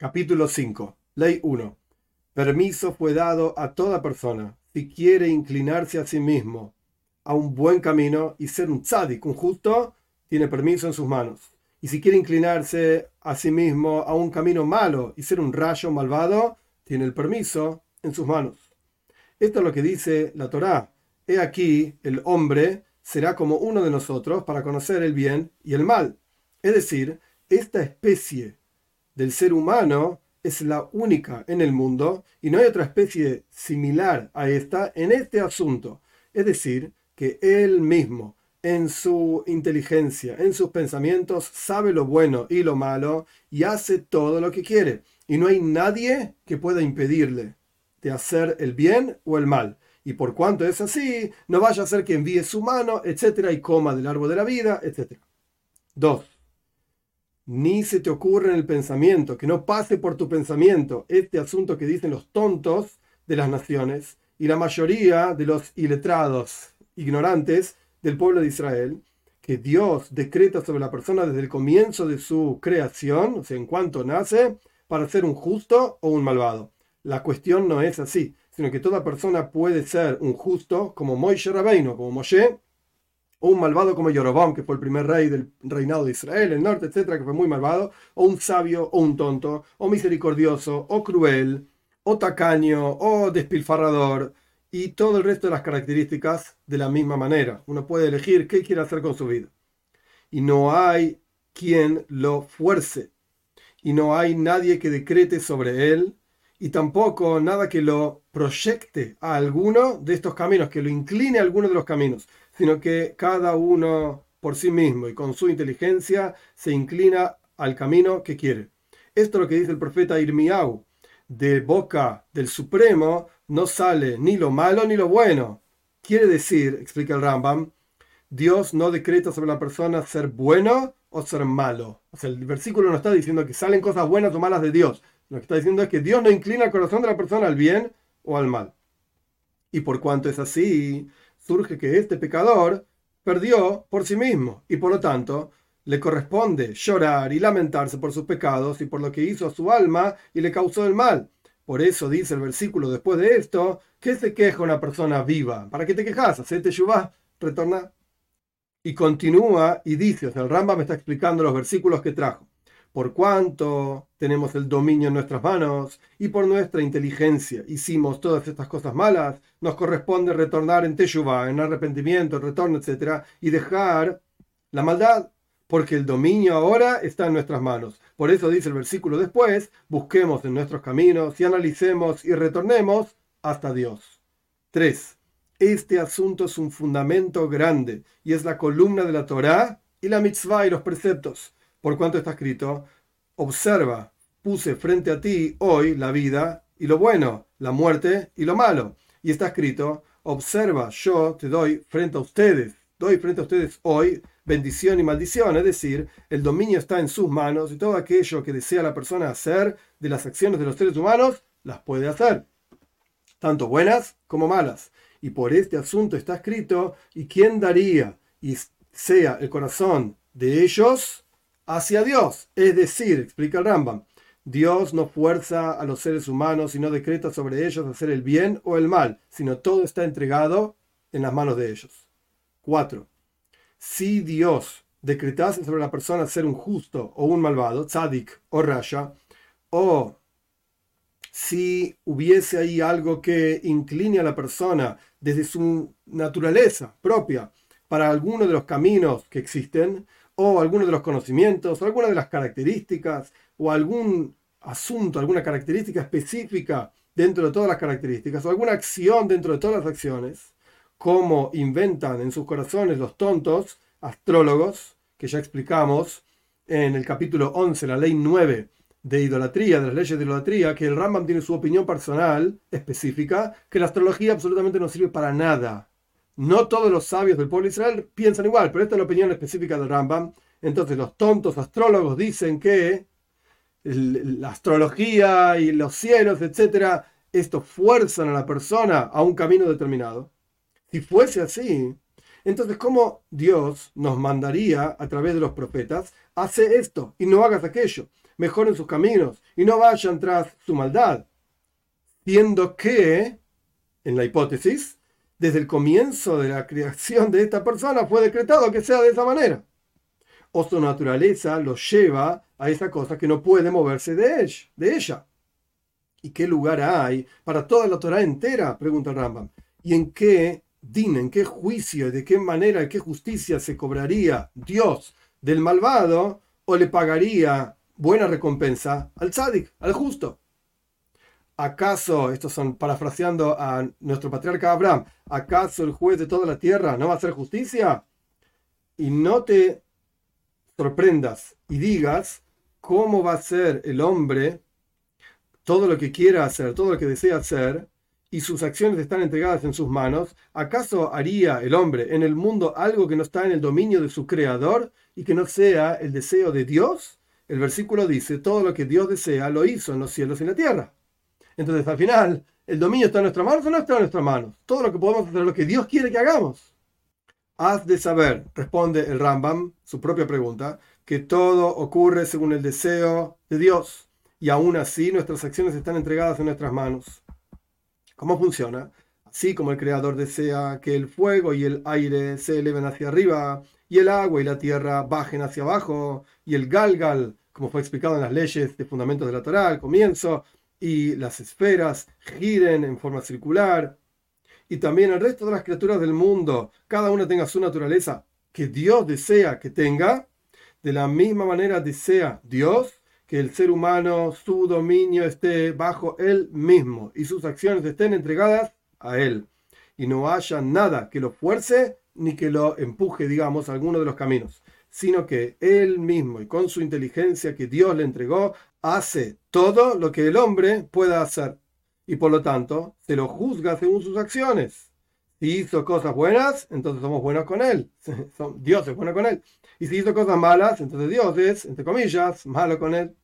Capítulo 5. Ley 1. Permiso fue dado a toda persona, si quiere inclinarse a sí mismo a un buen camino y ser un tzadik, un justo, tiene permiso en sus manos. Y si quiere inclinarse a sí mismo a un camino malo y ser un rayo malvado, tiene el permiso en sus manos. Esto es lo que dice la Torá. He aquí, el hombre será como uno de nosotros para conocer el bien y el mal. Es decir, esta especie del ser humano es la única en el mundo y no hay otra especie similar a esta en este asunto. Es decir, que él mismo, en su inteligencia, en sus pensamientos, sabe lo bueno y lo malo y hace todo lo que quiere. Y no hay nadie que pueda impedirle de hacer el bien o el mal. Y por cuanto es así, no vaya a ser que envíe su mano, etcétera, y coma del árbol de la vida, etcétera. 2 ni se te ocurre en el pensamiento, que no pase por tu pensamiento este asunto que dicen los tontos de las naciones y la mayoría de los iletrados, ignorantes del pueblo de Israel, que Dios decreta sobre la persona desde el comienzo de su creación, o sea, en cuanto nace, para ser un justo o un malvado. La cuestión no es así, sino que toda persona puede ser un justo como Moishe Rabbeinu, como Moshe, o un malvado como Yorobam, que fue el primer rey del reinado de Israel, el norte, etcétera, que fue muy malvado, o un sabio, o un tonto, o misericordioso, o cruel, o tacaño, o despilfarrador, y todo el resto de las características de la misma manera. Uno puede elegir qué quiere hacer con su vida. Y no hay quien lo fuerce, y no hay nadie que decrete sobre él, y tampoco nada que lo proyecte a alguno de estos caminos, que lo incline a alguno de los caminos sino que cada uno por sí mismo y con su inteligencia se inclina al camino que quiere. Esto es lo que dice el profeta Irmiau. De boca del Supremo no sale ni lo malo ni lo bueno. Quiere decir, explica el Rambam, Dios no decreta sobre la persona ser bueno o ser malo. O sea, el versículo no está diciendo que salen cosas buenas o malas de Dios. Lo que está diciendo es que Dios no inclina el corazón de la persona al bien o al mal. Y por cuanto es así, surge que este pecador perdió por sí mismo y por lo tanto le corresponde llorar y lamentarse por sus pecados y por lo que hizo a su alma y le causó el mal. Por eso dice el versículo después de esto, que se queja una persona viva? ¿Para qué te quejas? Hacete yubá, retorna. Y continúa y dice, o sea, el Ramba me está explicando los versículos que trajo por cuanto tenemos el dominio en nuestras manos y por nuestra inteligencia hicimos todas estas cosas malas, nos corresponde retornar en Teshuvah, en arrepentimiento, retorno, etc., y dejar la maldad, porque el dominio ahora está en nuestras manos. Por eso dice el versículo después, busquemos en nuestros caminos y analicemos y retornemos hasta Dios. 3. Este asunto es un fundamento grande y es la columna de la Torá y la mitzvah y los preceptos por cuanto está escrito, observa, puse frente a ti hoy la vida y lo bueno, la muerte y lo malo. Y está escrito, observa, yo te doy frente a ustedes, doy frente a ustedes hoy bendición y maldición, es decir, el dominio está en sus manos y todo aquello que desea la persona hacer de las acciones de los seres humanos, las puede hacer, tanto buenas como malas. Y por este asunto está escrito, ¿y quién daría y sea el corazón de ellos hacia Dios. Es decir, explica el Rambam, Dios no fuerza a los seres humanos y no decreta sobre ellos hacer el bien o el mal, sino todo está entregado en las manos de ellos. 4. Si Dios decretase sobre la persona ser un justo o un malvado, tzadik o rasha, o si hubiese ahí algo que incline a la persona desde su naturaleza propia para alguno de los caminos que existen, o alguno de los conocimientos, o alguna de las características, o algún asunto, alguna característica específica dentro de todas las características, o alguna acción dentro de todas las acciones, como inventan en sus corazones los tontos astrólogos, que ya explicamos en el capítulo 11, la ley 9 de idolatría, de las leyes de idolatría, que el Rambam tiene su opinión personal específica, que la astrología absolutamente no sirve para nada, no todos los sabios del pueblo de Israel piensan igual, pero esta es la opinión específica del Rambam. Entonces los tontos astrólogos dicen que la astrología y los cielos, etcétera, esto fuerzan a la persona a un camino determinado. Si fuese así, entonces ¿cómo Dios nos mandaría a través de los profetas, hace esto y no hagas aquello? mejoren sus caminos y no vayan tras su maldad. Siendo que, en la hipótesis, desde el comienzo de la creación de esta persona fue decretado que sea de esa manera. O su naturaleza lo lleva a esa cosa que no puede moverse de, de ella. ¿Y qué lugar hay para toda la Torah entera? Pregunta Rambam. ¿Y en qué din, en qué juicio, de qué manera, de qué justicia se cobraría Dios del malvado o le pagaría buena recompensa al tzadik, al justo? ¿Acaso, estos son parafraseando a nuestro patriarca Abraham, ¿acaso el juez de toda la tierra no va a hacer justicia? Y no te sorprendas y digas cómo va a ser el hombre todo lo que quiera hacer, todo lo que desea hacer, y sus acciones están entregadas en sus manos, ¿acaso haría el hombre en el mundo algo que no está en el dominio de su creador y que no sea el deseo de Dios? El versículo dice, todo lo que Dios desea lo hizo en los cielos y en la tierra. Entonces, al final, ¿el dominio está en nuestras manos o no está en nuestras manos? Todo lo que podemos hacer es lo que Dios quiere que hagamos. Has de saber, responde el Rambam, su propia pregunta, que todo ocurre según el deseo de Dios y aún así nuestras acciones están entregadas en nuestras manos. ¿Cómo funciona? Así como el Creador desea que el fuego y el aire se eleven hacia arriba, y el agua y la tierra bajen hacia abajo, y el galgal, como fue explicado en las leyes de fundamentos de la Torah al comienzo, y las esferas giren en forma circular, y también el resto de las criaturas del mundo, cada una tenga su naturaleza que Dios desea que tenga, de la misma manera desea Dios que el ser humano, su dominio esté bajo él mismo y sus acciones estén entregadas a él. Y no haya nada que lo fuerce ni que lo empuje, digamos, a alguno de los caminos, sino que él mismo y con su inteligencia que Dios le entregó, hace todo lo que el hombre pueda hacer. Y por lo tanto, se lo juzga según sus acciones. Si hizo cosas buenas, entonces somos buenos con él. Dios es bueno con él. Y si hizo cosas malas, entonces Dios es, entre comillas, malo con él.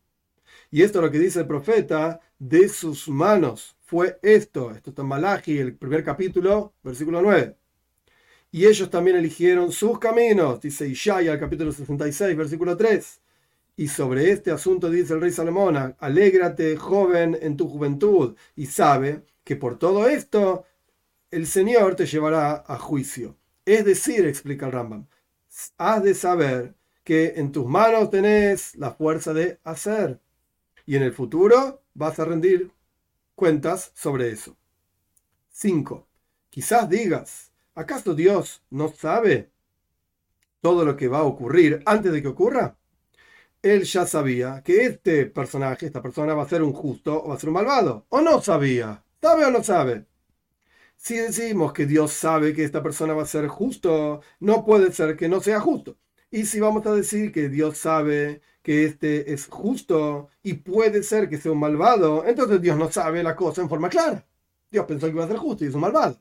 Y esto es lo que dice el profeta, de sus manos fue esto. Esto está en Malachi, el primer capítulo, versículo 9. Y ellos también eligieron sus caminos, dice Ishaya, capítulo 66, versículo 3. Y sobre este asunto dice el rey Salomón, alégrate joven en tu juventud y sabe que por todo esto el Señor te llevará a juicio. Es decir, explica el Rambam, has de saber que en tus manos tenés la fuerza de hacer y en el futuro vas a rendir cuentas sobre eso. 5. Quizás digas, ¿acaso Dios no sabe todo lo que va a ocurrir antes de que ocurra? Él ya sabía que este personaje, esta persona va a ser un justo o va a ser un malvado. ¿O no sabía? ¿Sabe o no sabe? Si decimos que Dios sabe que esta persona va a ser justo, no puede ser que no sea justo. Y si vamos a decir que Dios sabe que este es justo y puede ser que sea un malvado, entonces Dios no sabe la cosa en forma clara. Dios pensó que iba a ser justo y es un malvado.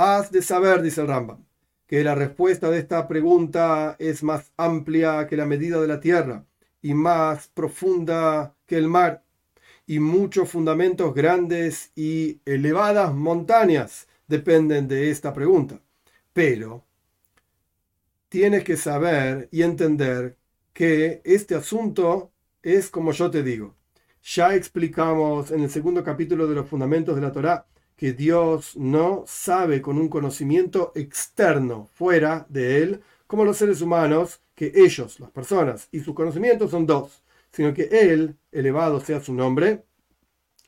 Has de saber, dice el Rambam, que la respuesta de esta pregunta es más amplia que la medida de la tierra y más profunda que el mar y muchos fundamentos grandes y elevadas montañas dependen de esta pregunta. Pero tienes que saber y entender que este asunto es como yo te digo. Ya explicamos en el segundo capítulo de los fundamentos de la Torá que Dios no sabe con un conocimiento externo fuera de él, como los seres humanos, que ellos, las personas, y sus conocimientos son dos, sino que él, elevado sea su nombre,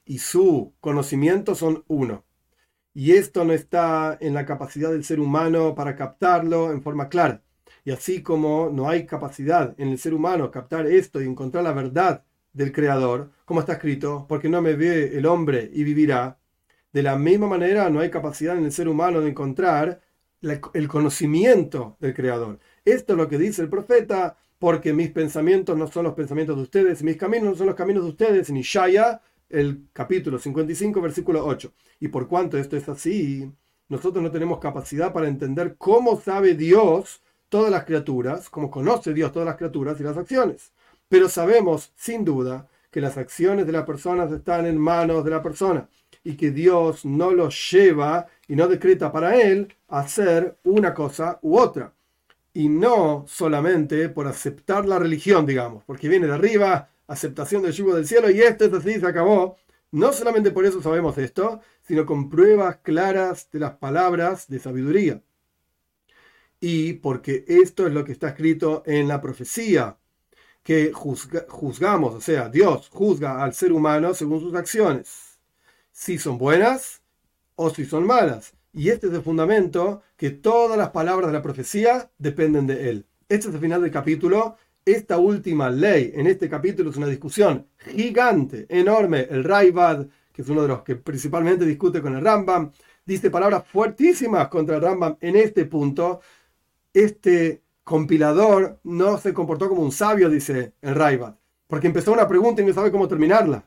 y su conocimiento son uno. Y esto no está en la capacidad del ser humano para captarlo en forma clara. Y así como no hay capacidad en el ser humano captar esto y encontrar la verdad del Creador, como está escrito, porque no me ve el hombre y vivirá, de la misma manera no hay capacidad en el ser humano de encontrar el conocimiento del Creador. Esto es lo que dice el profeta, porque mis pensamientos no son los pensamientos de ustedes, mis caminos no son los caminos de ustedes, ni Shaya, el capítulo 55, versículo 8. Y por cuanto esto es así, nosotros no tenemos capacidad para entender cómo sabe Dios todas las criaturas, como conoce Dios todas las criaturas y las acciones. Pero sabemos, sin duda, que las acciones de las personas están en manos de la persona y que Dios no los lleva y no decreta para él hacer una cosa u otra. y no solamente por aceptar la religión, digamos, porque viene de arriba, aceptación del yugo del cielo y esto es así, se acabó. No solamente por eso sabemos esto, sino con pruebas claras de las palabras de sabiduría. Y porque esto es lo que está escrito en la profecía, que juzgamos, o sea, Dios juzga al ser humano según sus acciones, si son buenas o si son malas. Y este es el fundamento que todas las palabras de la profecía dependen de él. Este es el final del capítulo. Esta última ley en este capítulo es una discusión gigante, enorme. El Raibad, que es uno de los que principalmente discute con el Rambam, dice palabras fuertísimas contra el Rambam en este punto. Este compilador no se comportó como un sabio, dice el Raibad, porque empezó una pregunta y no sabe cómo terminarla.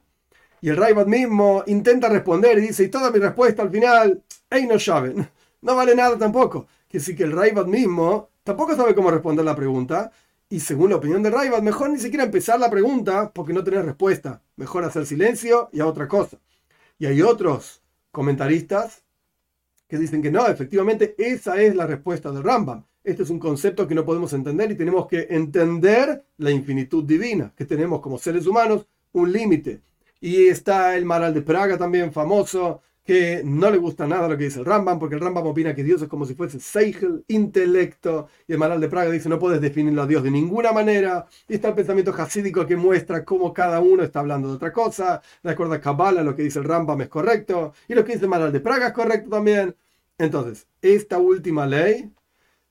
Y el Raibad mismo intenta responder y dice, y toda mi respuesta al final, hey, no saben, no vale nada tampoco. Que sí que el Raibad mismo tampoco sabe cómo responder la pregunta. Y según la opinión de Raibad, mejor ni siquiera empezar la pregunta porque no tener respuesta. Mejor hacer silencio y a otra cosa. Y hay otros comentaristas que dicen que no, efectivamente esa es la respuesta de Rambam. Este es un concepto que no podemos entender y tenemos que entender la infinitud divina, que tenemos como seres humanos un límite. Y está el Maral de Praga también famoso, que no le gusta nada lo que dice el Rambam, porque el Rambam opina que Dios es como si fuese Seichel, intelecto, y el Maral de Praga dice no puedes definirlo a Dios de ninguna manera, y está el pensamiento hasídico que muestra cómo cada uno está hablando de otra cosa, de acuerdo a Kabbalah lo que dice el Rambam es correcto, y lo que dice el Maral de Praga es correcto también. Entonces, esta última ley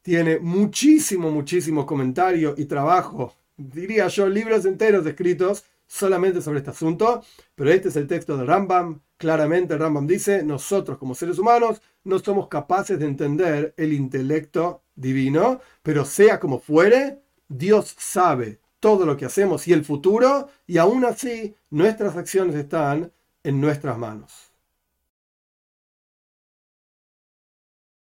tiene muchísimo, muchísimo comentario y trabajo, diría yo, libros enteros escritos solamente sobre este asunto, pero este es el texto de Rambam. Claramente Rambam dice, nosotros como seres humanos no somos capaces de entender el intelecto divino, pero sea como fuere, Dios sabe todo lo que hacemos y el futuro, y aún así nuestras acciones están en nuestras manos.